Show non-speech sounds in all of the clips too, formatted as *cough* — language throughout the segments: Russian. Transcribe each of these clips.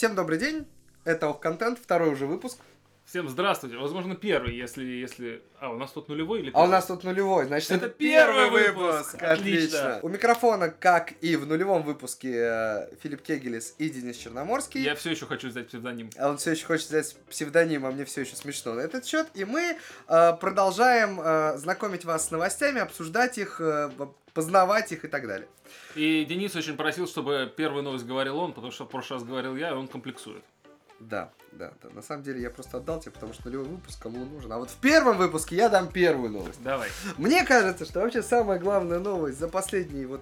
Всем добрый день. Это Ох Контент, второй уже выпуск. Всем здравствуйте. Возможно, первый, если... если... А, у нас тут нулевой или А у нас тут нулевой, значит, это, Это первый первый выпуск. выпуск. Отлично. Отлично. У микрофона, как и в нулевом выпуске, э, Филипп Кегелес и Денис Черноморский. Я все еще хочу взять псевдоним. А он все еще хочет взять псевдоним, а мне все еще смешно на этот счет. И мы э, продолжаем э, знакомить вас с новостями, обсуждать их, э, познавать их и так далее. И Денис очень просил, чтобы первую новость говорил он, потому что в прошлый раз говорил я, и он комплексует. Да, да, да. На самом деле я просто отдал тебе, потому что нулевой выпуск кому нужен. А вот в первом выпуске я дам первую новость. Давай. Мне кажется, что вообще самая главная новость за последние вот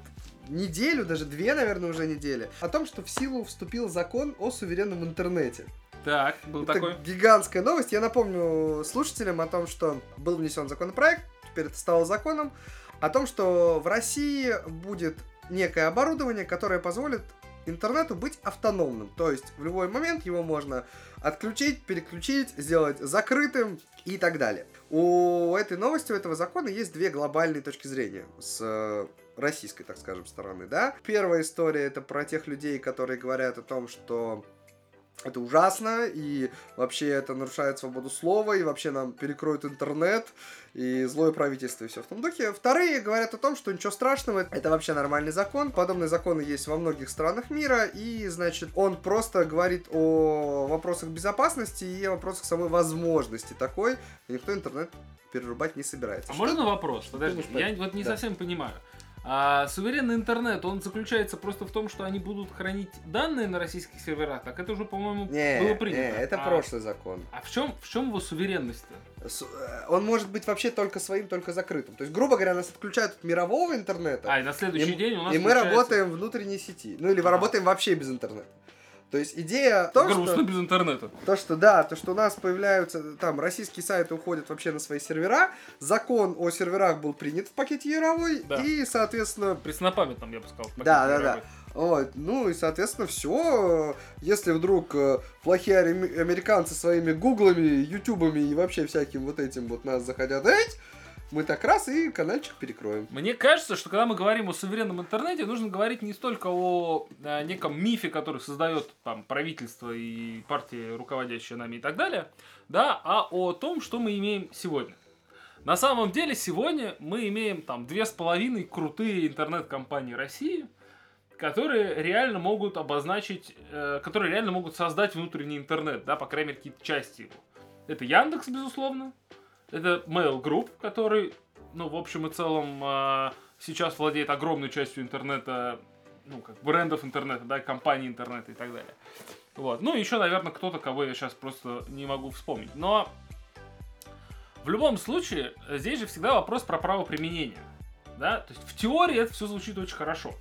неделю, даже две, наверное, уже недели, о том, что в силу вступил закон о суверенном интернете. Так, был Это такой. гигантская новость. Я напомню слушателям о том, что был внесен законопроект, теперь это стало законом, о том, что в России будет некое оборудование, которое позволит интернету быть автономным. То есть в любой момент его можно отключить, переключить, сделать закрытым и так далее. У этой новости, у этого закона есть две глобальные точки зрения с э, российской, так скажем, стороны, да. Первая история это про тех людей, которые говорят о том, что это ужасно, и вообще это нарушает свободу слова, и вообще нам перекроют интернет, и злое правительство, и все в том духе. Вторые говорят о том, что ничего страшного, это вообще нормальный закон. Подобные законы есть во многих странах мира, и, значит, он просто говорит о вопросах безопасности и о вопросах самой возможности такой, и никто интернет перерубать не собирается. А Что- можно вопрос? Подожди, думаешь, я вот не да. совсем понимаю. А суверенный интернет, он заключается просто в том, что они будут хранить данные на российских серверах, так это уже, по-моему, Не, было не, принято. это а, прошлый закон. А в чем, в чем его суверенность-то? С- э, Он может быть вообще только своим, только закрытым. То есть, грубо говоря, нас отключают от мирового интернета, А, и на следующий И- день у нас и мы работаем внутренней сети. Ну или Ага. работаем вообще без интернета. То есть идея в том, Грустно что, без интернета. то, что да, то, что у нас появляются, там, российские сайты уходят вообще на свои сервера, закон о серверах был принят в пакете Яровой, Да. и, соответственно, Преснопамятном, я бы сказал. Да, да, да. вот, ну и, соответственно, все. Если вдруг э, плохие американцы своими гуглами, ютубами и вообще всяким вот этим вот нас захотят эть, мы так раз и канальчик перекроем. Мне кажется, что когда мы говорим о суверенном интернете, нужно говорить не столько о э, неком мифе, который создает там правительство и партии, руководящие нами и так далее, да, а о том, что мы имеем сегодня. На самом деле сегодня мы имеем там две с половиной крутые интернет-компании России, которые реально могут обозначить, э, которые реально могут создать внутренний интернет, да, по крайней мере, какие-то части его. Это Яндекс, безусловно. Это Mail Group, который, ну, в общем и целом, э, сейчас владеет огромной частью интернета, ну, как брендов интернета, да, компаний интернета и так далее. Вот. Ну, еще, наверное, кто-то, кого я сейчас просто не могу вспомнить. Но в любом случае, здесь же всегда вопрос про право применения. Да? То есть в теории это все звучит очень хорошо.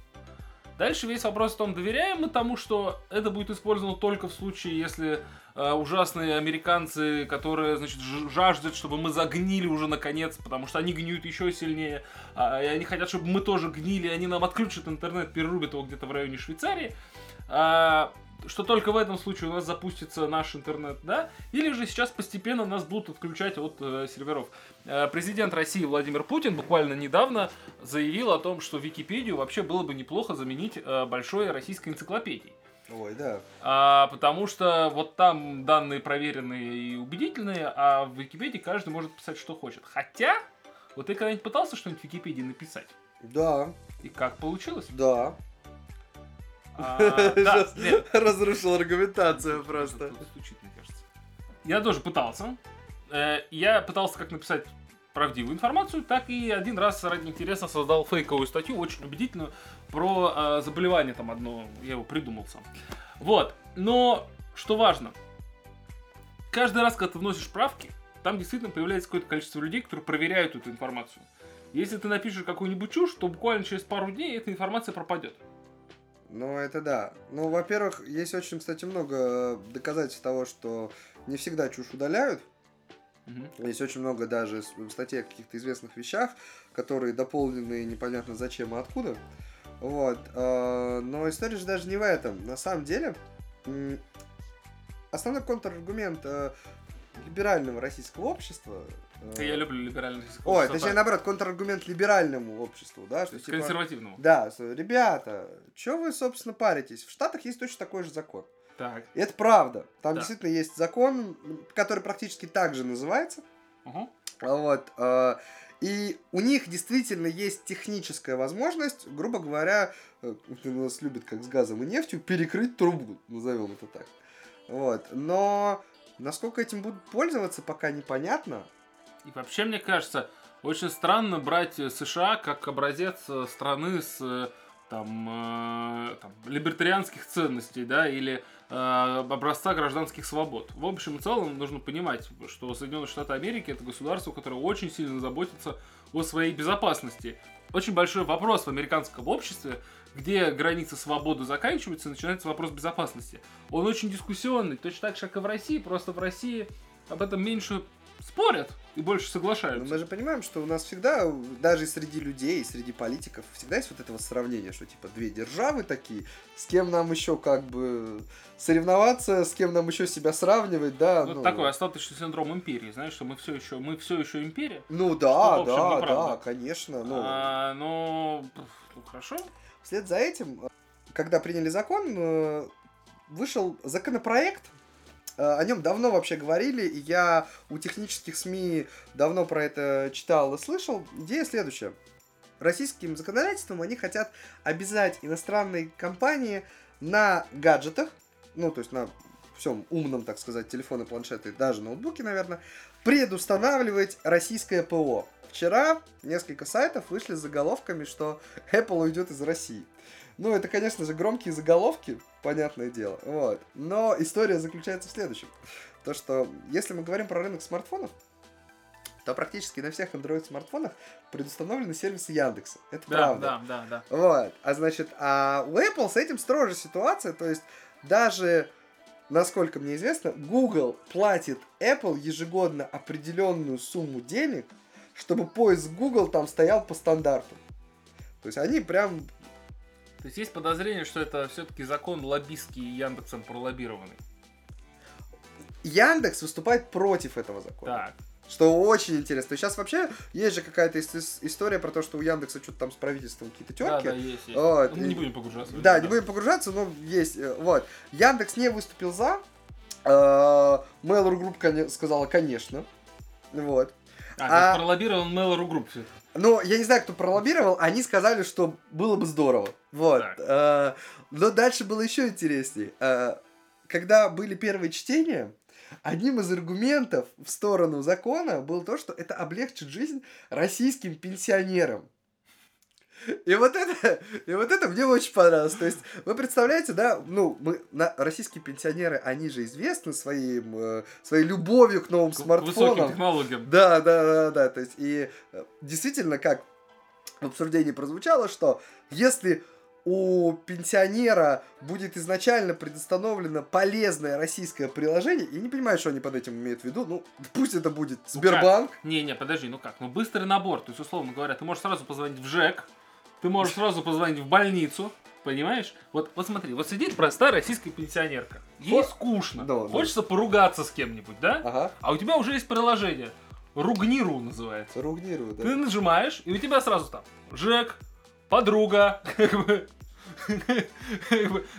Дальше весь вопрос в том, доверяем мы тому, что это будет использовано только в случае, если ужасные американцы, которые, значит, жаждут, чтобы мы загнили уже наконец, потому что они гниют еще сильнее, а, и они хотят, чтобы мы тоже гнили, они нам отключат интернет, перерубят его где-то в районе Швейцарии, а, что только в этом случае у нас запустится наш интернет, да? Или же сейчас постепенно нас будут отключать от э, серверов. Э, президент России Владимир Путин буквально недавно заявил о том, что Википедию вообще было бы неплохо заменить э, большой российской энциклопедией. Ой, да. А, потому что вот там данные проверенные и убедительные, а в Википедии каждый может писать, что хочет. Хотя, вот ты когда-нибудь пытался что-нибудь в Википедии написать? Да, И как получилось? да. А, *laughs* да, Разрушил аргументацию просто. Стучит, мне кажется. Я тоже пытался. Э, Я пытался как написать правдивую информацию, так и один раз ради интереса создал фейковую статью, очень убедительную, про э, заболевание там одно, я его придумал сам. Вот, но что важно, каждый раз, когда ты вносишь правки, там действительно появляется какое-то количество людей, которые проверяют эту информацию. Если ты напишешь какую-нибудь чушь, то буквально через пару дней эта информация пропадет. Ну, это да. Ну, во-первых, есть очень, кстати, много доказательств того, что не всегда чушь удаляют. Мгм. Есть очень много даже статей о каких-то известных вещах, которые дополнены непонятно зачем и откуда. Вот. э, Но история же даже не в этом. На самом деле, основной контраргумент э, либерального российского общества... э, Я люблю либеральный Ой, точнее, наоборот, контраргумент либеральному обществу, да, что типа... консервативному. Да, ребята, что вы, собственно, паритесь? В Штатах есть точно такой же закон. Так. Это правда. Там Да. действительно есть закон, который практически так же называется. Мгм. Вот. И у них действительно есть техническая возможность, грубо говоря, э, *laughs* нас любят как с газом и нефтью, перекрыть трубу, назовем это так. Вот. Но насколько этим будут пользоваться, пока непонятно. И вообще, мне кажется, очень странно брать э, США как образец э, страны с там, э, там, либертарианских ценностей, да, или э, образца гражданских свобод. В общем и целом нужно понимать, что Соединенные Штаты Америки это государство, которое очень сильно заботится о своей безопасности. Очень большой вопрос в американском обществе, где границы свободы заканчиваются, и начинается вопрос безопасности. Он очень дискуссионный, точно так же, как и в России, просто в России об этом меньше спорят и больше Но соглашаются. мы же понимаем, что у нас всегда, даже среди людей, среди политиков, всегда есть вот это вот сравнение, что типа две державы такие, с кем нам еще как бы соревноваться, с кем нам еще себя сравнивать, да. Вот ну, такой остаточный синдром империи, знаешь, что мы все еще, мы все еще империя. Ну Что, да, в общем, да, да, конечно. Ну, А, но ну, хорошо. Вслед за этим, когда приняли закон, э, вышел законопроект. Э, О нем давно вообще говорили, и я у технических СМИ давно про это читал и слышал. Идея следующая. Российским законодательством они хотят обязать иностранные компании на гаджетах, ну, то есть на всем умном, так сказать, телефоны, планшеты, даже ноутбуки, наверное, предустанавливать российское ПО. Вчера несколько сайтов вышли с заголовками, что Apple уйдет из России. Ну, это, конечно же, громкие заголовки, понятное дело. Вот. Но история заключается в следующем. То, что если мы говорим про рынок смартфонов, то практически на всех Android-смартфонах предустановлены сервисы Яндекса. Это Да, правда. да, да, да. Вот. А значит, а у Apple с этим строже ситуация. То есть даже, насколько мне известно, Google платит Apple ежегодно определенную сумму денег, чтобы поиск Google там стоял по стандарту. То есть они прям... То есть есть подозрение, что это все-таки закон лоббистский и Яндексом пролоббированный. Яндекс выступает против этого закона. Так. Что очень интересно. Сейчас вообще есть же какая-то ис- история про то, что у Яндекса что-то там с правительством какие-то Да, терки. да, есть, есть. Вот. Ну, мы не будем погружаться. это, Да, не будем погружаться, но есть. э, Вот. Яндекс не выступил за. Э, Mail.ru Group сказала, конечно. Вот. А, А- пролоббирован Mail.ru Group всё-таки. Но я не знаю, кто пролоббировал, они сказали, что было бы здорово. Вот. Э, Но дальше было еще интереснее. Э, Когда были первые чтения, одним из аргументов в сторону закона было то, что это облегчит жизнь российским пенсионерам. И вот это, и вот это мне очень понравилось. То есть, вы представляете, да, ну, мы, на, российские пенсионеры, они же известны своим, э, своей любовью к новым К- к Высоким смартфонам. технологиям. Да, да, да, да. То есть, и э, действительно, как в обсуждении прозвучало, что если у пенсионера будет изначально предустановлено полезное российское приложение, я не понимаю, что они под этим имеют в виду, ну, пусть это будет Ну Сбербанк, Не-не, подожди, ну как? Ну быстрый набор. То есть, условно говоря, ты можешь сразу позвонить в ЖЭК, ты можешь сразу позвонить в больницу, понимаешь? Вот, вот смотри, вот сидит простая российская пенсионерка. Ей Фо- скучно. Да, да. Хочется поругаться с кем-нибудь, да? ага, А у тебя уже есть приложение. Ругниру называется. ругнирую, да. Ты нажимаешь, и у тебя сразу там Жек, подруга, *laughs* как бы,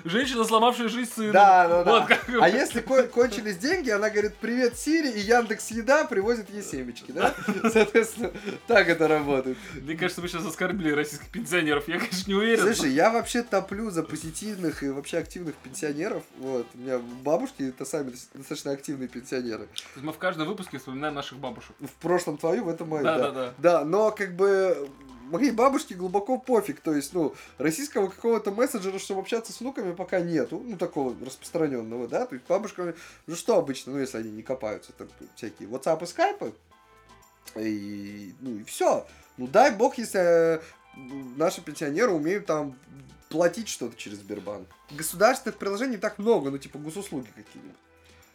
женщина, сломавшая жизнь сыну. Да, да, да. Вот как бы. А если ко- кончились деньги, она говорит, привет, Сири, и Яндекс Еда привозит ей семечки, да? *laughs* Соответственно, так это работает. Мне кажется, мы сейчас оскорбили российских пенсионеров. Я, конечно, не уверен. Слушай, я вообще топлю за позитивных и вообще активных пенсионеров. Вот, у меня бабушки это сами дос- достаточно активные пенсионеры. То есть мы в каждом выпуске вспоминаем наших бабушек. В прошлом твою, в этом мою, Да, да. да, да. Да, но как бы моей бабушке глубоко пофиг. То есть, ну, российского какого-то мессенджера, чтобы общаться с внуками, пока нету. Ну, такого распространенного, да. То есть бабушка, ну что обычно, ну, если они не копаются, там всякие WhatsApp и Skype. И, ну, и все. Ну, дай бог, если э, наши пенсионеры умеют там платить что-то через Сбербанк. Государственных приложений так много, ну, типа госуслуги какие-нибудь.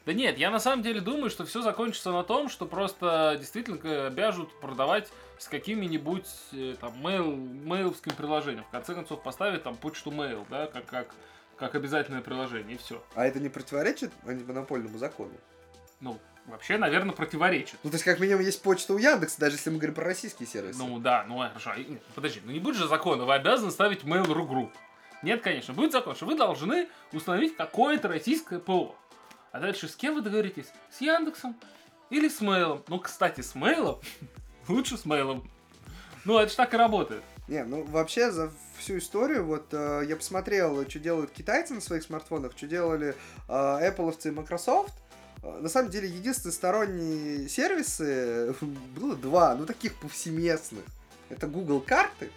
Да нет, я на самом деле думаю, что все закончится на том, что просто действительно обяжут продавать с какими-нибудь э, там мейл, мейловским приложением. В конце концов поставить там почту mail, да, как, как, как обязательное приложение, и все. А это не противоречит антимонопольному закону? Ну, вообще, наверное, противоречит. Ну, то есть, как минимум, есть почта у Яндекса, даже если мы говорим про российские сервисы. Ну да, ну а, хорошо. и- Подожди, ну не будет же закона, вы обязаны ставить Mail.ru Group. Нет, конечно. Будет закон, что вы должны установить какое-то российское ПО. А дальше с кем вы договоритесь? С Яндексом или с Мейлом? Ну, кстати, с Мейлом *laughs* лучше с Мейлом. Ну, это ж так и работает. Не, ну вообще за всю историю, вот э, я посмотрел, что делают китайцы на своих смартфонах, что делали э, Apple и Microsoft. Э, на самом деле, единственные сторонние сервисы было два, ну таких повсеместных. Это Google карты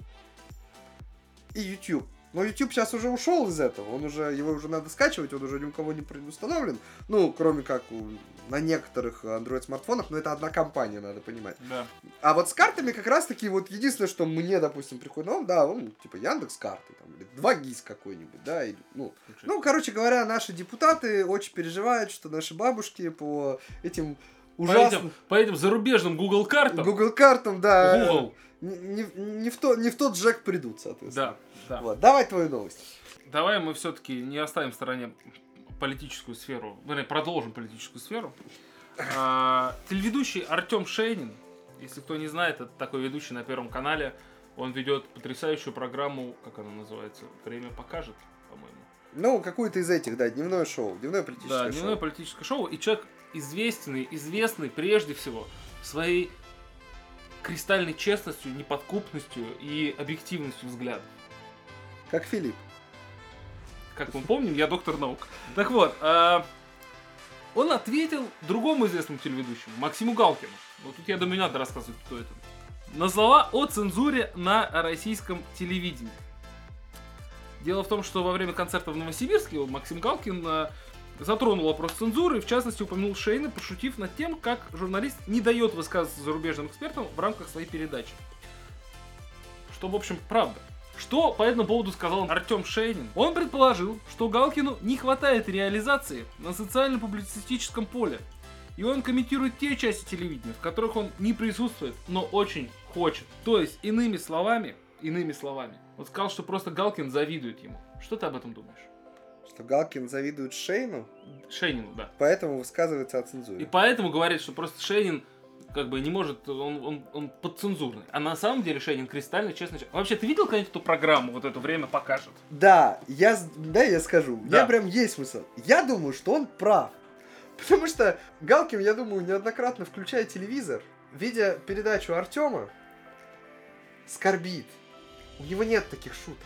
и YouTube. Но YouTube сейчас уже ушел из этого, он уже, его уже надо скачивать, он уже ни у кого не предустановлен. Ну, кроме как у, на некоторых Android смартфонах, но это одна компания, надо понимать. Да. А вот с картами как раз таки вот единственное, что мне, допустим, приходит на ум, да, ну, типа Яндекс карты, там, или 2GIS какой-нибудь, да, или, ну, ну, короче говоря, наши депутаты очень переживают, что наши бабушки по этим этим, по этим зарубежным Google картам. Google картам, да. Google. Не, не- не в то, не в тот джек придут, соответственно. Да, да. Вот, давай твою новость. Давай мы все-таки не оставим в стороне политическую сферу, вернее, продолжим политическую сферу. А, телеведущий Артем Шейнин, если кто не знает, это такой ведущий на Первом канале. Он ведет потрясающую программу, как она называется, «Время покажет», по-моему. Ну, какую-то из этих, да, дневное шоу, дневное политическое Да, шоу. дневное политическое шоу. И человек известный, известный прежде всего своей кристальной честностью, неподкупностью и объективностью взглядов. Как Филипп. Как мы помним, я доктор наук. Так вот, а, он ответил другому известному телеведущему, Максиму Галкину. Вот тут я думаю, не надо рассказывать, кто это. На слова о цензуре на российском телевидении. Дело в том, что во время концерта в Новосибирске Максим Галкин а, затронул вопрос цензуры, в частности упомянул Шейна, пошутив над тем, как журналист не дает высказываться зарубежным экспертам в рамках своей передачи. Что, в общем, правда. Что по этому поводу сказал Артем Шейнин? Он предположил, что Галкину не хватает реализации на социально-публицистическом поле. И он комментирует те части телевидения, в которых он не присутствует, но очень хочет. То есть, иными словами, иными словами, он сказал, что просто Галкин завидует ему. Что ты об этом думаешь? Что Галкин завидует Шейну, Шейнину, да. поэтому высказывается о цензуре. И поэтому говорит, что просто Шейнин как бы не может, он, он, он подцензурный. А на самом деле Шейнин кристально человек. Вообще, ты видел когда-нибудь эту программу, вот это время покажет? Да, я, да, я скажу. Да. меня прям есть смысл. Я думаю, что он прав. *laughs* Потому что Галкин, я думаю, неоднократно включая телевизор, видя передачу Артема, скорбит. У него нет таких шуток.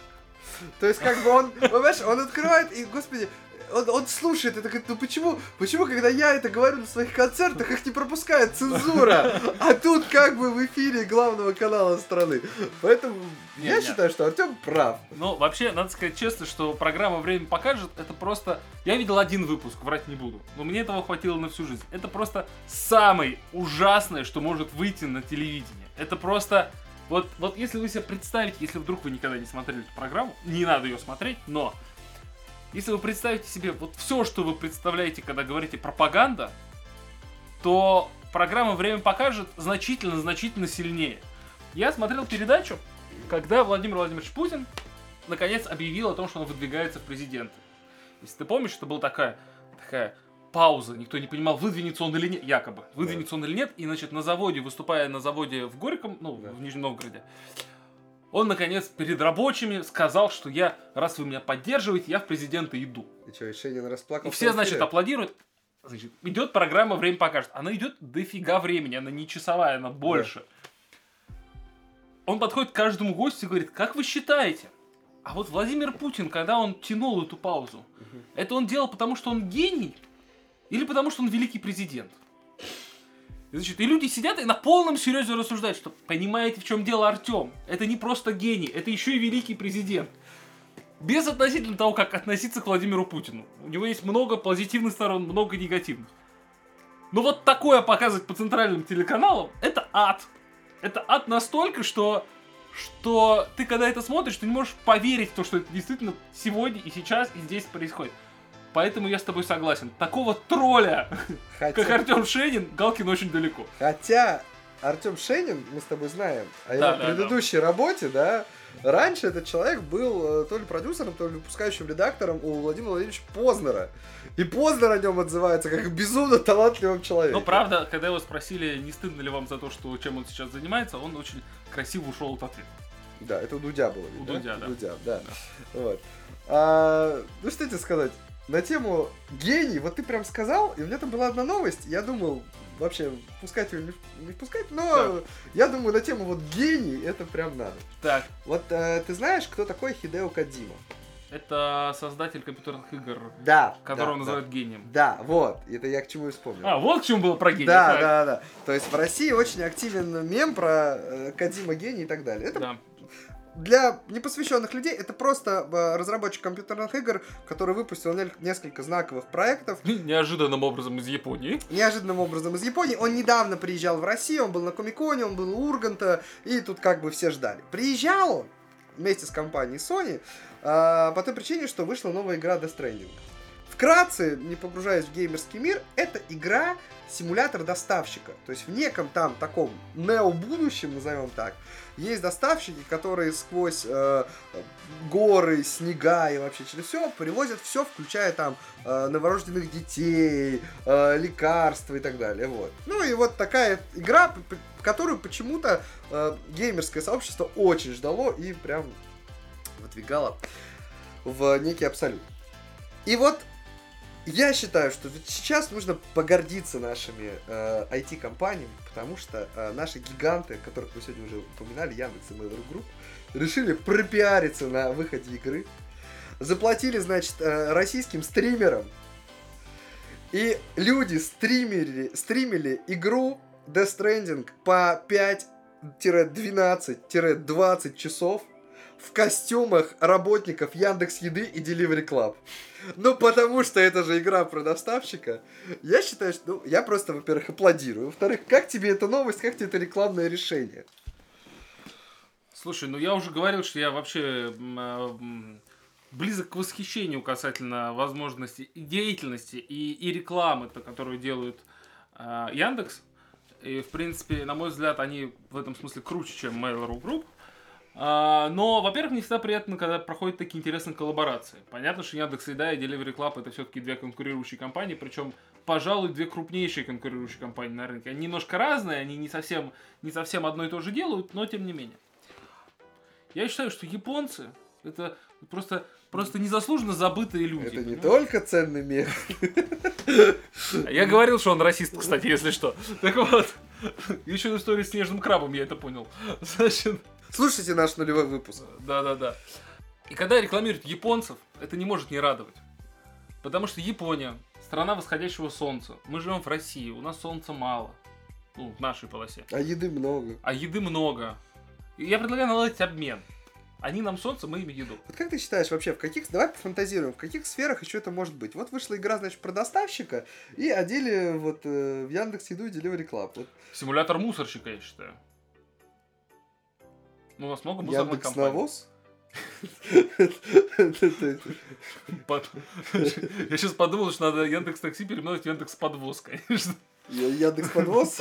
То есть, как бы он, *laughs* понимаешь, он открывает и, господи, он, он слушает и такой, ну почему, почему, когда я это говорю на своих концертах, их не пропускает цензура, а тут как бы в эфире главного канала страны. Поэтому Не, я не. считаю, что Артем прав. Ну, вообще, надо сказать честно, что программа «Время покажет» это просто... Я видел один выпуск, врать не буду, но мне этого хватило на всю жизнь. Это просто самое ужасное, что может выйти на телевидении. Это просто... Вот, вот если вы себе представите, если вдруг вы никогда не смотрели эту программу, не надо ее смотреть, но если вы представите себе вот все, что вы представляете, когда говорите пропаганда, то программа «Время покажет» значительно-значительно сильнее. Я смотрел передачу, когда Владимир Владимирович Путин наконец объявил о том, что он выдвигается в президенты. Если ты помнишь, это была такая, такая пауза, никто не понимал, выдвинется он или нет, якобы, выдвинется он или нет, и, значит, на заводе, выступая на заводе в Горьком, ну, Да. в Нижнем Новгороде, он, наконец, перед рабочими сказал, что я, раз вы меня поддерживаете, я в президенты иду. И что, и Шейнин расплакался? И все, значит, аплодируют. Значит, идет программа «Время покажет». Она идет дофига времени, она не часовая, она больше. Он подходит к каждому гостю и говорит, как вы считаете? А вот Владимир Путин, когда он тянул эту паузу, Мгм. это он делал потому, что он гений? Или потому, что он великий президент? И, Значит, и люди сидят и на полном серьезе рассуждают, что понимаете, в чем дело Артем? Это не просто гений, это еще и великий президент. Без относительно того, как относиться к Владимиру Путину. У него есть много позитивных сторон, много негативных. Но вот такое показывать по центральным телеканалам, это ад. Это ад настолько, что, что ты когда это смотришь, ты не можешь поверить в то, что это действительно сегодня и сейчас и здесь происходит. Поэтому я с тобой согласен. Такого тролля, как Хотя, Артем Шенин, Галкин очень далеко. хотя Артем Шенин, мы с тобой знаем о его Да, да, предыдущей работе, да, раньше этот человек был э, то ли продюсером, то ли выпускающим редактором у Владимира Владимировича Познера. И Познер о нем отзывается как безумно талантливом человеке. Но правда, когда его спросили, не стыдно ли вам за то, что чем он сейчас занимается, он очень красиво ушел от ответа. Да, это у Дудя было. У да? Дудя, да. Дудя, да. Вот. А, ну что тебе сказать? На тему гений, вот ты прям сказал, и у меня там была одна новость, я думал, вообще, пускать ее, не, не пускать, но я думаю, на тему вот гений, это прям надо. Так, Вот э, ты знаешь, кто такой Хидео Кадима? это создатель компьютерных игр, Да. которого да, называют гением. Да, да, вот, это я к чему и вспомнил. А, вот к чему было про гения. да, так. да, да. То есть в России очень активен мем про э, Кадима гений и так далее. Это Да. Для непосвященных людей это просто э, разработчик компьютерных игр, который выпустил не- несколько знаковых проектов. *laughs* Неожиданным образом из Японии. Неожиданным образом из Японии. Он недавно приезжал в Россию, он был на Комиконе, он был у Урганта, и тут как бы все ждали. Приезжал он вместе с компанией Sony а, по той причине, что вышла новая игра Death Stranding. Вкратце, не погружаясь в геймерский мир, это игра симулятор доставщика. То есть в неком там таком нео-будущем, назовем так, есть доставщики, которые сквозь э, горы, снега и вообще через все привозят все, включая там э, новорожденных детей, э, лекарства и так далее. Вот. Ну и вот такая игра, которую почему-то э, геймерское сообщество очень ждало и прям выдвигало в некий абсолют. И вот я считаю, что сейчас нужно погордиться нашими э, IT-компаниями, потому что э, наши гиганты, которых мы сегодня уже упоминали, Яндекс и Mail.ru Group, решили пропиариться на выходе игры, заплатили, значит, э, российским стримерам, и люди стримили, стримили игру Death Stranding по 5-12-20 часов в костюмах работников Яндекс Еды и Delivery Club. Ну, потому что это же игра про доставщика. Я считаю, что... Ну, я просто, во-первых, аплодирую. Во-вторых, как тебе эта новость, как тебе это рекламное решение? Слушай, ну я уже говорил, что я вообще а, близок к восхищению касательно возможности и деятельности и, и рекламы, то, которую делают а, Яндекс. И, в принципе, на мой взгляд, они в этом смысле круче, чем Mail.ru Group. А, но, во-первых, не всегда приятно, когда проходят такие интересные коллаборации. Понятно, что Яндекс Еда и Delivery Club это все-таки две конкурирующие компании, причем, пожалуй, две крупнейшие конкурирующие компании на рынке. Они немножко разные, они не совсем, не совсем одно и то же делают, но тем не менее. Я считаю, что японцы это просто, просто незаслуженно забытые люди. Это не понимаешь? только ценный мир. Я говорил, что он расист, кстати, если что. Так вот, *laughs* еще на истории с снежным крабом я это понял. *laughs* Значит, Слушайте наш нулевой выпуск. Да-да-да. И когда рекламируют японцев, это не может не радовать. Потому что Япония, страна восходящего солнца. Мы живем в России, у нас солнца мало. Ну, в нашей полосе. А еды много. А еды много. И я предлагаю наладить обмен. Они нам солнце, мы им еду. Вот как ты считаешь вообще, в каких, давай пофантазируем, в каких сферах еще это может быть? Вот вышла игра, значит, про доставщика, и одели вот э, в Яндекс Еду и Delivery Club. Вот Симулятор мусорщика, я считаю. Ну, у нас много мусорных Яндекс компаний. Навоз? Я сейчас подумал, что надо Яндекс Такси переименовать в Яндекс Подвоз, конечно. Яндекс Подвоз?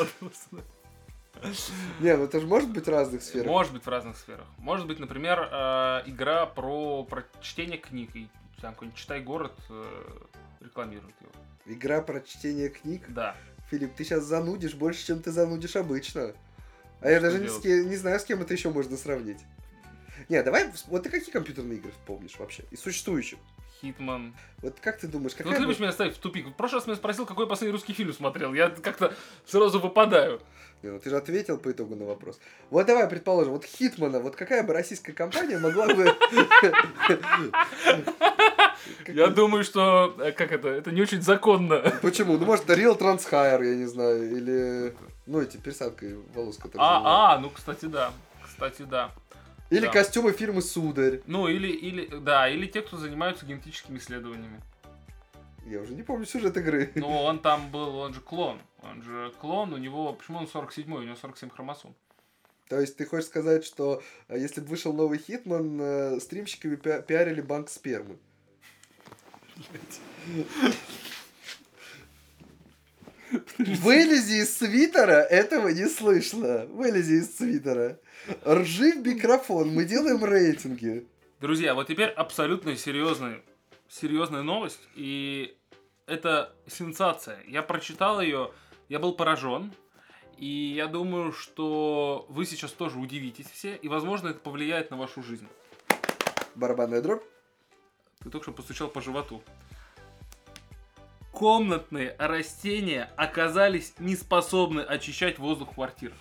Не, ну это же может быть в разных сферах. Может быть в разных сферах. Может быть, например, э, игра про, про чтение книг. И там какой-нибудь «Читай город» э, рекламирует его. Игра про чтение книг. Да. Филипп, ты сейчас занудишь больше, чем ты занудишь обычно. А я даже не, с делать? ке- не знаю, с кем это еще можно сравнить. Не, давай, вот ты какие компьютерные игры помнишь вообще? Из существующих? Хитман. Вот как ты думаешь, Ну, какая... ты любишь меня ставить в тупик. В прошлый раз меня спросил, какой последний русский фильм смотрел. Я как-то сразу выпадаю. Не, ну ты же ответил по итогу на вопрос. Вот давай предположим, вот Хитмана, вот какая бы российская компания могла бы... *laughs* Я думаю, что... э, Как это? Это не очень законно. Почему? Ну, может, Real Transхайр, я не знаю, или... Ну, эти пересадкой волос, которые... А, а, ну, кстати, да. Кстати, да. Или да. костюмы фирмы Сударь. Ну, или, или, да, или те, кто занимаются генетическими исследованиями. Я уже не помню сюжет игры. Ну, он там был, он же клон. Он же клон, у него, почему он 47-й, у него 47 хромосом. То есть ты хочешь сказать, что э, если бы вышел новый Хитман, э, стримщиками пи- пиарили банк спермы? *laughs* Вылези из свитера, этого не слышно. Вылези из свитера. Ржи в микрофон, мы делаем рейтинги. Друзья, вот теперь абсолютно серьезная, серьезная новость, и это сенсация. Я прочитал ее, я был поражен, И я думаю, что вы сейчас тоже удивитесь все, и, возможно, это повлияет на вашу жизнь. Барабанная дробь. Ты только что постучал по животу. Комнатные растения оказались не способны очищать воздух квартир.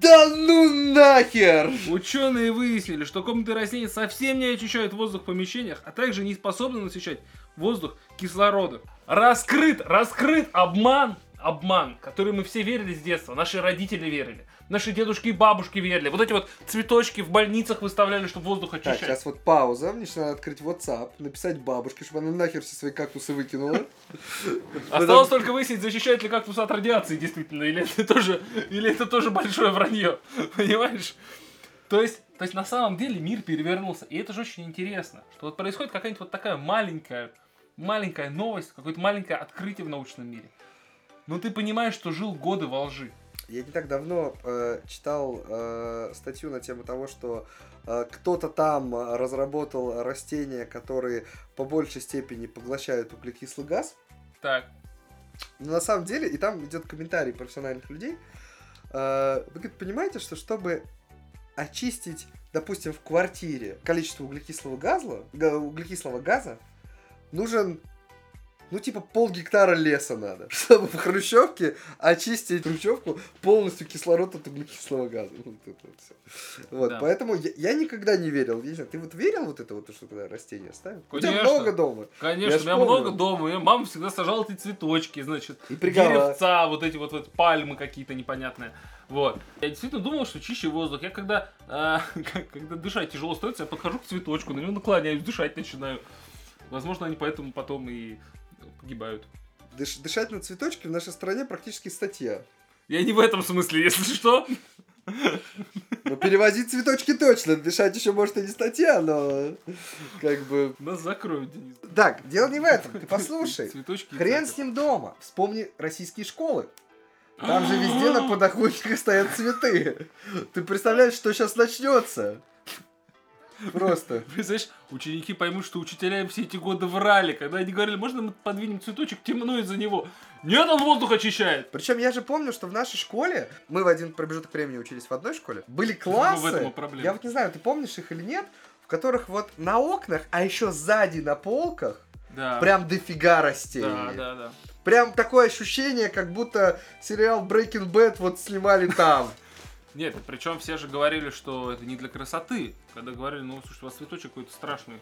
Да ну нахер! Ученые выяснили, что комнатные растения совсем не очищают воздух в помещениях, а также не способны насыщать воздух кислородом. Раскрыт, раскрыт обман, обман, который мы все верили с детства, наши родители верили, наши дедушки и бабушки верили. Вот эти вот цветочки в больницах выставляли, чтобы воздух Так, очищать. сейчас вот пауза. Мне сейчас надо открыть WhatsApp, написать бабушке, чтобы она нахер все свои кактусы выкинула. *laughs* Осталось только выяснить, защищает ли кактус от радиации действительно, или это тоже, или это тоже большое вранье, *laughs* понимаешь? То есть, то есть на самом деле мир перевернулся, и это же очень интересно, что вот происходит какая-нибудь вот такая маленькая, маленькая новость, какое-то маленькое открытие в научном мире. Но ты понимаешь, что жил годы во лжи. Я не так давно э, читал э, статью на тему того, что э, кто-то там э, разработал растения, которые по большей степени поглощают углекислый газ. Так, Но на самом деле, и там идет комментарий профессиональных людей. э, вы говорит, понимаете, что чтобы очистить, допустим, в квартире количество углекислого газа, га- углекислого газа, нужен ну, типа, пол гектара леса надо, *laughs* чтобы в хрущевке очистить хрущевку полностью кислород от углекислого газа. Вот это вот всё. Вот, Да. поэтому я, я никогда не верил. Я знаю, ты вот верил вот это вот, что когда растения ставят? У тебя Конечно. много дома. конечно, Я у меня помню. много дома, меня мама всегда сажала эти цветочки, значит, И прикола. деревца, вот эти вот, вот пальмы какие-то непонятные. Вот. Я действительно думал, что чище воздух. Я когда, э, *laughs* когда дышать тяжело становится, я подхожу к цветочку, на него наклоняюсь, дышать начинаю. Возможно, они поэтому потом и погибают. Дыш- дышать на цветочки в нашей стране практически статья. Я не в этом смысле, если что. Ну, перевозить цветочки точно. Дышать еще, может, и не статья, но как бы... Нас закроют, Денис. Так, дело не в этом. Ты послушай. Цветочки. Хрен с ним дома. Вспомни российские школы. Там же *gasps* везде на подоконниках стоят цветы. Ты представляешь, что сейчас начнется? Просто. *laughs* Представляешь, ученики поймут, что учителя им все эти годы врали, когда они говорили, можно мы подвинем цветочек, темно из-за него. Нет, он воздух очищает. Причем я же помню, что в нашей школе, мы в один промежуток времени учились в одной школе, были Ну, в этом классы, проблема. я вот не знаю, ты помнишь их или нет, в которых вот на окнах, а еще сзади на полках, Да. прям дофига растений. Да, да, да. Прям такое ощущение, как будто сериал Breaking Bad вот снимали там. Нет, причем все же говорили, что это не для красоты. Когда говорили, ну, слушай, у вас цветочек какой-то страшный.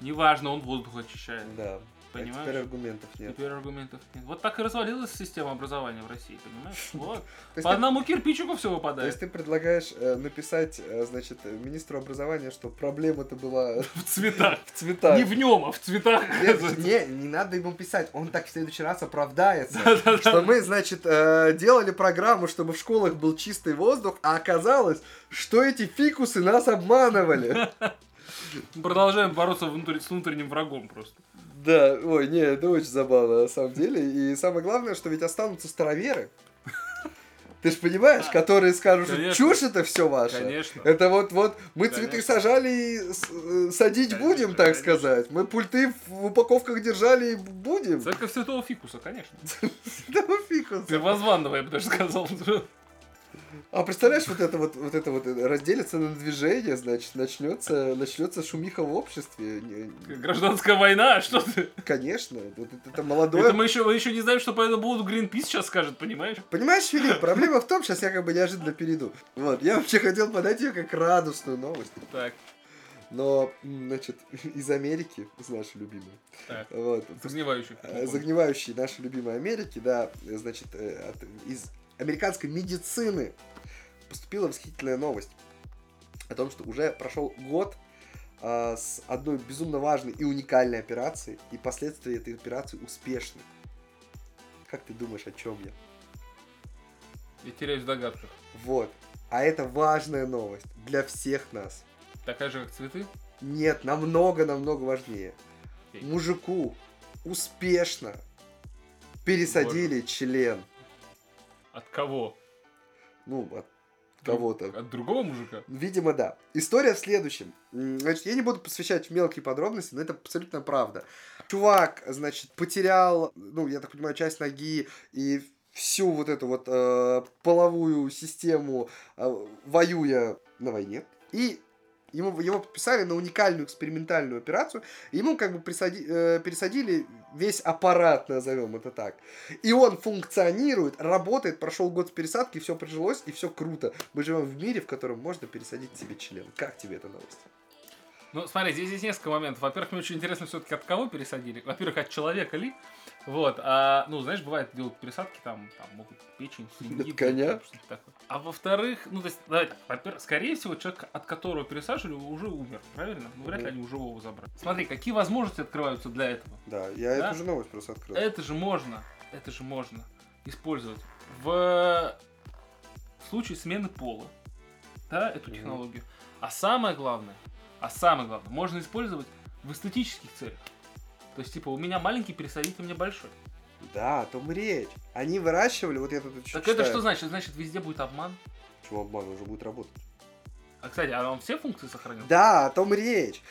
Неважно, он воздух очищает. Да. А Понимаешь? теперь аргументов нет. Теперь аргументов нет. Вот так и развалилась система образования в России, понимаешь? *laughs* Вот. По одному кирпичику все То есть выпадает. ты предлагаешь э, написать, э, значит, министру образования, что проблема-то была *laughs* В цветах. *laughs* в цветах. Не в нем, а в цветах. Не, не надо ему писать, он так в следующий раз оправдается. Что мы, значит, э, делали программу, чтобы в школах был чистый воздух, а оказалось, что эти фикусы нас обманывали. Продолжаем бороться с внутренним врагом просто. Да, ой, не, это очень забавно, на самом деле. И самое главное, что ведь останутся староверы. Ты же понимаешь, которые скажут, что Конечно. чушь это все ваше. Конечно. Это вот, вот, мы Конечно. цветы сажали и э, садить Конечно, будем, так конечно. сказать. Мы пульты в упаковках держали и будем. Церковь Святого Фикуса, конечно. Да ну фикус. Первозванного, я бы даже сказал. А представляешь, вот это вот, вот это вот разделится на движение, значит, начнется, начнется шумиха в обществе. Гражданская война, что ты? Конечно, вот это, это молодое. Это мы еще, мы еще не знаем, что по этому поводу Гринпис сейчас скажет, понимаешь? Понимаешь, Филипп, *laughs* проблема в том, сейчас я как бы неожиданно перейду. Вот, я вообще хотел подать ее как радостную новость. Так, Но, значит, *laughs* из Америки, из нашей любимой, так. вот, Загнивающих. э, загнивающей нашей любимой Америки, да, значит, э, от- из американской медицины поступила восхитительная новость о том, что уже прошел год а, с одной безумно важной и уникальной операцией, и последствия этой операции успешны. Как ты думаешь, о чем я? Я теряюсь в догадках. Вот. А это важная новость для всех нас. Такая же, как цветы? Нет, намного-намного важнее. Окей. Мужику успешно пересадили член. От кого? Ну, от кого-то. От другого мужика? Видимо, да. История в следующем. Значит, я не буду посвящать мелкие подробности, но это абсолютно правда. Чувак, значит, потерял, ну, я так понимаю, часть ноги и всю вот эту вот э, половую систему, э, воюя на войне. И ему, его подписали на уникальную экспериментальную операцию. и Ему как бы присади, э, пересадили весь аппарат, назовем это так. И он функционирует, работает, прошел год с пересадки, все прижилось, и все круто. Мы живем в мире, в котором можно пересадить себе член. Как тебе эта новость? Ну, смотри, здесь есть несколько моментов. Во-первых, мне очень интересно все-таки от кого пересадили. Во-первых, от человека ли? Вот, а, ну, знаешь, бывает, делают пересадки, там, там могут печень, свиньи, *laughs* коня. что-то такое. А во-вторых, ну, то есть, давайте, во-первых, скорее всего, человек, от которого пересаживали, уже умер, правильно? Ну, вряд ли они у живого забрали. Смотри, какие возможности открываются для этого? Да, я Да? эту же новость просто открыл. Это же можно, это же можно использовать в случае смены пола, да, эту Мгм. технологию. А самое главное, а самое главное, можно использовать в эстетических целях. То есть, типа, у меня маленький, пересадите мне большой. Да, о том речь. Они выращивали, вот я тут Так читаю. это что значит? Значит, везде будет обман? Почему обман уже будет работать? А, кстати, а он все функции сохранил? Да, о том речь.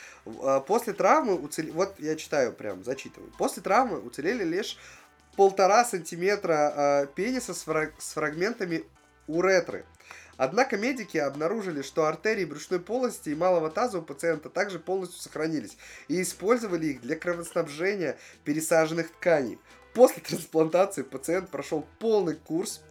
А, После травмы уцелели... Вот я читаю прям, зачитываю. После травмы уцелели лишь полтора сантиметра а, пениса с, фраг- с фрагментами уретры. Однако медики обнаружили, что артерии брюшной полости и малого таза у пациента также полностью сохранились и использовали их для кровоснабжения пересаженных тканей. После *laughs* трансплантации пациент прошел полный курс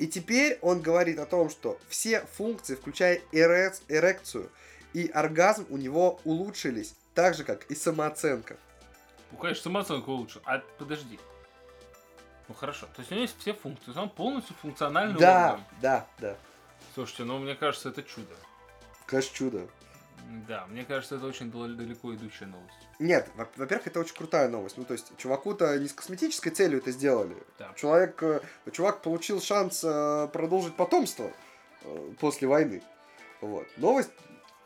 и теперь он говорит о том, что все функции, включая эрекцию и оргазм, у него улучшились, так же, как и самооценка. Ну, конечно, самооценку лучше. А подожди. Ну хорошо. То есть у него есть все функции. Он полностью функциональный Да, орган. да, да. Слушайте, ну мне кажется, это чудо. Конечно, чудо. Да, мне кажется, это очень дал- далеко идущая новость. Нет, во- во-первых, это очень крутая новость. Ну, то есть, чуваку-то не с косметической целью это сделали. Да. Человек, э, чувак получил шанс э, продолжить потомство э, после войны. Вот. Новость,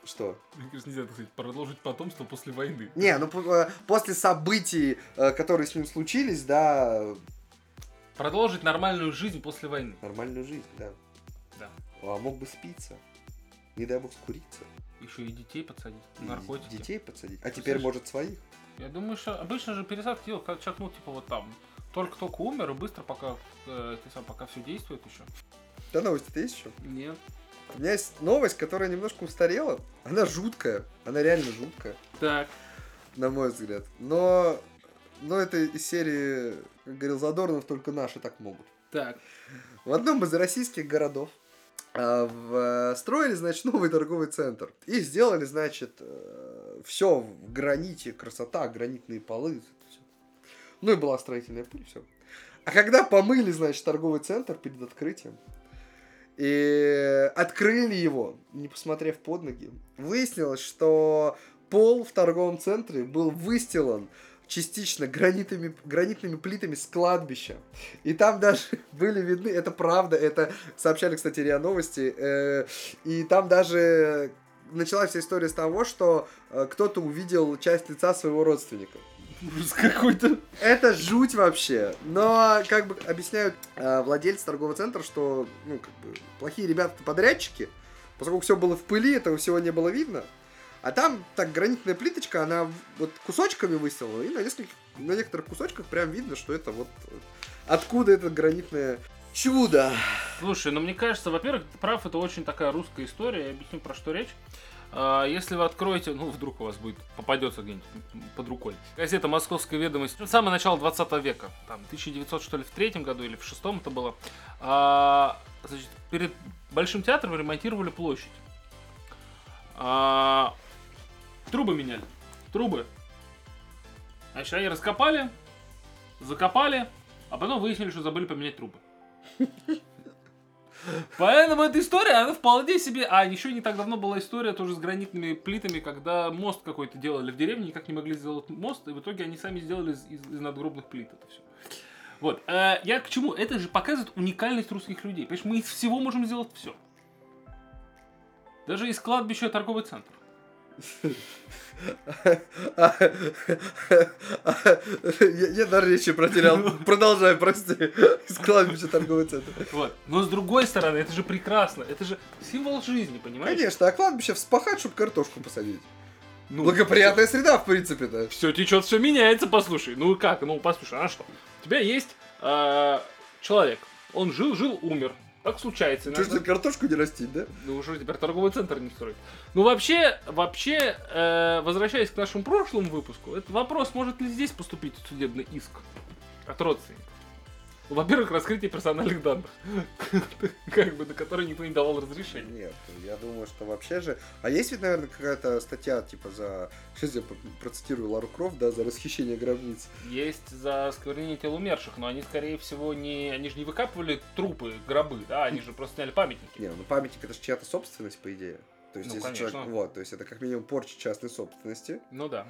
что? Мне кажется, нельзя, так сказать, продолжить потомство после войны. Не, ну, после событий, которые с ним случились, да, Продолжить нормальную жизнь после войны. нормальную жизнь, да. Да. А мог бы спиться. Не дай бог скуриться. Еще и детей подсадить. И Наркотики. Детей подсадить. А Ты теперь, слышишь? может, своих. Я думаю, что обычно же пересадки делают, как человек, ну, типа вот там, только-только умер, и быстро пока, э, ты сам, пока все действует еще. Да, новость-то есть еще? Нет. У меня есть новость, которая немножко устарела. Она жуткая. Она реально жуткая, Так. на мой взгляд. Но, но это из серии, как говорил Задорнов, только наши так могут. Так. В одном из российских городов а, в- строили, значит, новый торговый центр. И сделали, значит, все в граните, красота, гранитные полы. всё. Ну и была строительная пыль, все. А когда помыли, значит, торговый центр перед открытием, и открыли его, не посмотрев под ноги, выяснилось, что пол в торговом центре был выстилан частично гранитами, гранитными плитами с кладбища. И там даже *laughs* были видны, это правда, это сообщали, кстати, РИА Новости, э, и там даже началась вся история с того, что э, кто-то увидел часть лица своего родственника. Ужас какой-то. Это жуть вообще. Но, как бы объясняют э, владельцы торгового центра, что, ну, как бы, плохие ребята подрядчики, поскольку все было в пыли, этого всего не было видно. А там так гранитная плиточка, она вот кусочками выстилана, и на нескольких, на некоторых кусочках прям видно, что это вот откуда это гранитное чудо. Слушай, ну мне кажется, во-первых, прав, это очень такая русская история, я объясню, про что речь. А, Если вы откроете, ну, вдруг у вас будет, попадется где-нибудь под рукой. Газета «Московская ведомость», ну, самое начало 20 века, там, 1900, что ли, в третьем году или в шестом это было. А, значит, перед Большим театром ремонтировали площадь. А, трубы меняли. Трубы. Значит, они раскопали, закопали, а потом выяснили, что забыли поменять трубы. *laughs* Поэтому эта история, она вполне себе... А, еще не так давно была история тоже с гранитными плитами, когда мост какой-то делали в деревне, никак не могли сделать мост, и в итоге они сами сделали из, из- из надгробных плит это все. Вот. э, я к чему? Это же показывает уникальность русских людей. Понимаешь, мы из всего можем сделать все. Даже из кладбища торговый центр. Я даже речи протерял. Продолжай, прости. Из кладбища торговый центр. Вот. Но с другой стороны, это же прекрасно. Это же символ жизни, понимаешь? Конечно, а кладбище вспахать, чтобы картошку посадить. Ну, Благоприятная среда, в принципе-то. Все течет, все меняется, послушай. Ну как? Ну послушай, а что? У тебя есть э, человек, он жил, жил, умер. Так случается. Что ж иногда. картошку не растить, да? Ну уже теперь торговый центр не строить. Ну вообще, вообще, э, возвращаясь к нашему прошлому выпуску, этот вопрос, может ли здесь поступить судебный иск от родственников? Ну, Во-первых, раскрытие персональных данных, *laughs* как бы, на которые никто не давал разрешения. Нет, я думаю, что вообще же... А есть ведь, наверное, какая-то статья, типа, за... Сейчас я процитирую Лару Крофт, да, за расхищение гробниц. Есть за осквернение тел умерших, но они, скорее всего, не... Они же не выкапывали трупы, гробы, да, они же просто сняли памятники. Не, ну памятник это же чья-то собственность, по идее. То есть, Ну, если конечно. человек... Вот, то есть это как минимум порча частной собственности. Ну да.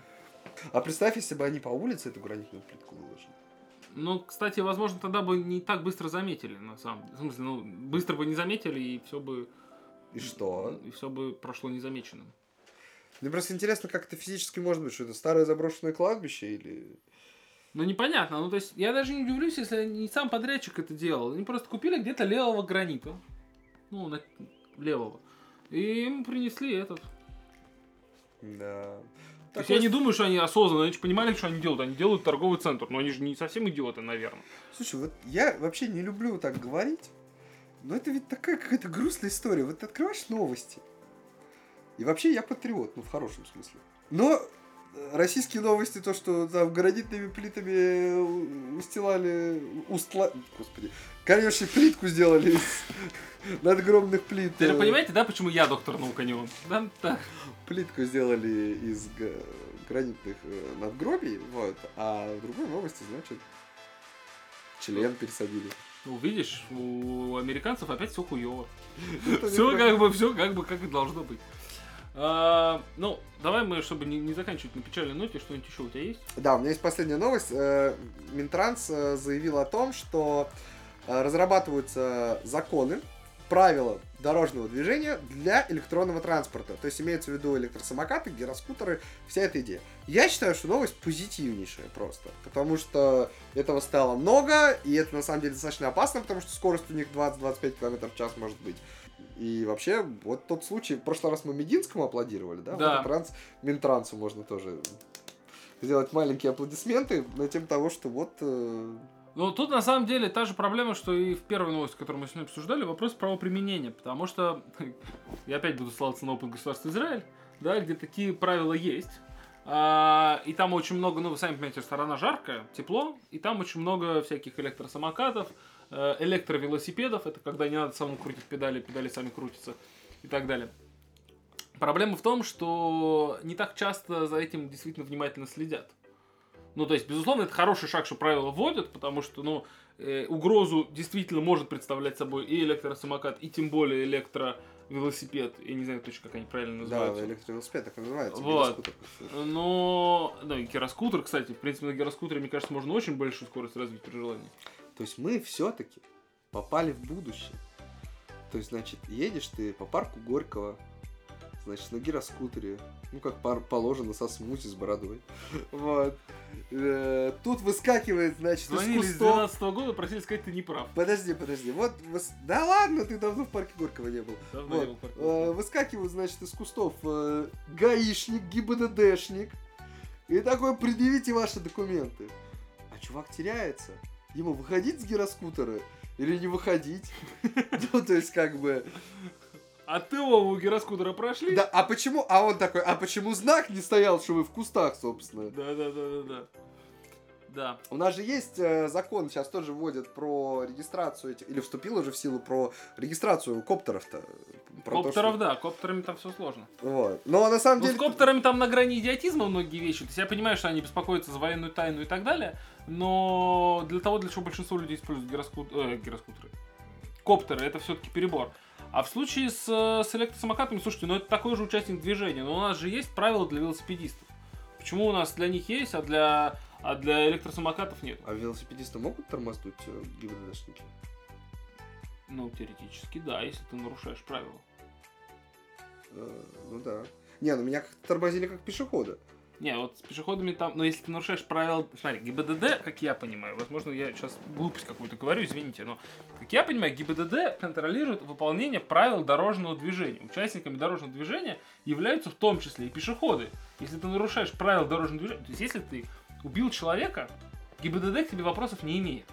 А представь, если бы они по улице эту гранитную плитку выложили. Ну, кстати, возможно, тогда бы не так быстро заметили, на самом деле. В смысле, ну, быстро бы не заметили, и все бы... И что? И все бы прошло незамеченным. Мне просто интересно, как это физически может быть, что это старое заброшенное кладбище или... Ну, непонятно. Ну, то есть, я даже не удивлюсь, если не сам подрядчик это делал. Они просто купили где-то левого гранита. Ну, на- левого. И им принесли этот. Да. То есть, я не думаю, что они осознанно, они же понимали, что они делают. Они делают торговый центр, но они же не совсем идиоты, наверное. Слушай, вот я вообще не люблю так говорить, но это ведь такая какая-то грустная история. Вот ты открываешь новости. И вообще я патриот, ну в хорошем смысле. Но э, российские новости, то, что там гранитными плитами у- устилали, устла... Господи, конечно, плитку сделали из *laughs* надгробных плит. Ты же э, понимаете, да, почему я доктор наук, а не он? Да, да. Плитку сделали из гранитных э, надгробий, вот, а в другой новости, значит, член пересадили. Ну, видишь, у американцев опять все хуево. *laughs* Все как бы, все как бы, как и должно быть. А, ну, давай мы, чтобы не, не заканчивать на печальной ноте, что-нибудь еще у тебя есть? Да, у меня есть последняя новость. Э, Минтранс э, заявил о том, что разрабатываются законы, правила дорожного движения для электронного транспорта. То есть имеется в виду электросамокаты, гироскутеры, вся эта идея. Я считаю, что новость позитивнейшая просто. Потому что этого стало много, и это на самом деле достаточно опасно, потому что скорость у них 20-25 км в час может быть. И вообще, вот тот случай, в прошлый раз мы Мединскому аплодировали, да? Да. Вот транс, Минтрансу можно тоже сделать маленькие аплодисменты на тем того, что вот... э, Ну, тут на самом деле та же проблема, что и в первой новости, которую мы сегодня обсуждали, вопрос правоприменения. Потому что *laughs* я опять буду ссылаться на опыт государства Израиль, да, где такие правила есть. А, и там очень много, ну, вы сами понимаете, сторона жаркая, тепло, и там очень много всяких электросамокатов, э, электровелосипедов, это когда не надо самому крутить педали, педали сами крутятся и так далее. Проблема в том, что не так часто за этим действительно внимательно следят. Ну, то есть, безусловно, это хороший шаг, что правила вводят, потому что, ну, э, угрозу действительно может представлять собой и электросамокат, и тем более электровелосипед. Я не знаю точно, как они правильно Да, называются. электровелосипед так и называется. Вот. Но, да, и гироскутер, кстати, в принципе, на гироскутере, мне кажется, можно очень большую скорость развить при желании. То есть мы все-таки попали в будущее. То есть, значит, едешь ты по парку Горького, значит, на гироскутере, ну, как пар- положено, со смузи с бородой. *laughs* Вот. Э, Тут выскакивает, значит, Звонили из с кустов... 12 года, просили сказать, ты не прав. Подожди, подожди. Вот, выс- да ладно, ты давно в парке Горького не был. Давно Вот. не был в парке. Э, Выскакивают, значит, из кустов э, гаишник, ГИБДДшник. И такой, предъявите ваши документы. А чувак теряется. Ему выходить с гироскутера или не выходить? *laughs* Ну, то есть, как бы... А ты у гироскутера прошли? Да, а почему... А он такой, а почему знак не стоял, что вы в кустах, собственно? Да, да, да, да, да. Да. У нас же есть э, закон, сейчас тоже вводят про регистрацию этих, или вступил уже в силу про регистрацию коптеров-то. Про то, Коптеров, что- да, коптерами там все сложно. Вот. Но на самом Ну, с деле... коптерами там на грани идиотизма многие вещи. То есть я понимаю, что они беспокоятся за военную тайну и так далее, но для того, для чего большинство людей используют гироскут... э, гироскутеры, коптеры, это все-таки перебор. А в случае с, э, с электросамокатами, слушайте, ну это такой же участник движения, но у нас же есть правила для велосипедистов. Почему у нас для них есть, а для, а для электросамокатов нет? А велосипедисты могут тормознуть э, ГИБДДшники? Ну, теоретически, да, если ты нарушаешь правила. Э, ну да. Не, ну меня как-то тормозили как пешехода. Не, вот с пешеходами там, но если ты нарушаешь правила, смотри, ГИБДД, как я понимаю, возможно, я сейчас глупость какую-то говорю, извините, но, как я понимаю, ГИБДД контролирует выполнение правил дорожного движения. Участниками дорожного движения являются в том числе и пешеходы. Если ты нарушаешь правила дорожного движения, то есть если ты убил человека, ГИБДД к тебе вопросов не имеет.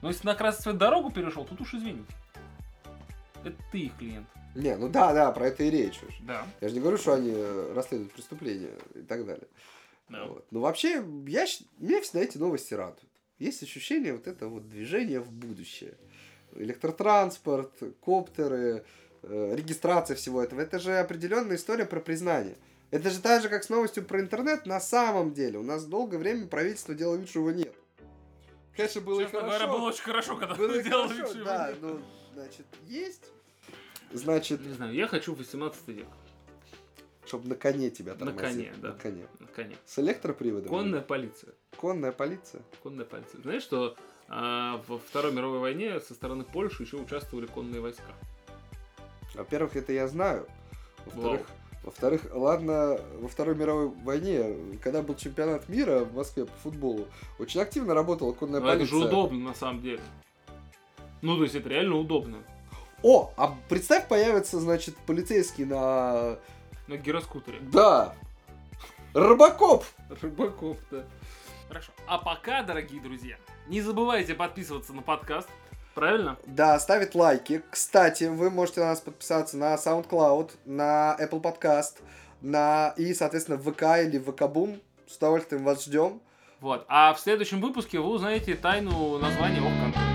Но если на красный свет дорогу перешел, тут уж извините. Это ты их клиент. Не, ну да, да, про это и речь уж. Да. Я же не говорю, что они э, расследуют преступления и так далее. да. Вот. Ну, вообще, я, меня всегда эти новости радуют. Есть ощущение вот это вот движение в будущее. Электротранспорт, коптеры, э, регистрация всего этого. Это же определенная история про признание. Это же так же, как с новостью про интернет на самом деле. У нас долгое время правительство делало вид, что его нет. Конечно, было и Честно хорошо. говоря, было очень хорошо, когда Было *laughs* ты и делал хорошо, вид, что его да, нет. ну, значит, есть. Значит, Не знаю, я хочу в 18 век. чтобы на коне тебя На тормозили. коне, да. На коне. Наконец. С электроприводом? Конная полиция. Конная полиция? Конная полиция. Знаешь, что а, во Второй мировой войне со стороны Польши еще участвовали конные войска. Во-первых, это я знаю. Во-вторых, во-вторых, ладно, во Второй мировой войне, когда был чемпионат мира в Москве по футболу, очень активно работала конная Но это полиция. же удобно на самом деле. Ну, то есть это реально удобно. О, а представь, появится, значит, полицейский на... На гироскутере. Да! Рыбакоп! Рыбаков, да. Хорошо. А пока, дорогие друзья, не забывайте подписываться на подкаст. Правильно? Да, ставить лайки. Кстати, вы можете на нас подписаться на SoundCloud, на Apple Podcast, на и, соответственно, ВК или ВК-бум. С удовольствием вас ждем. Вот. А в следующем выпуске вы узнаете тайну названия ОК-контента.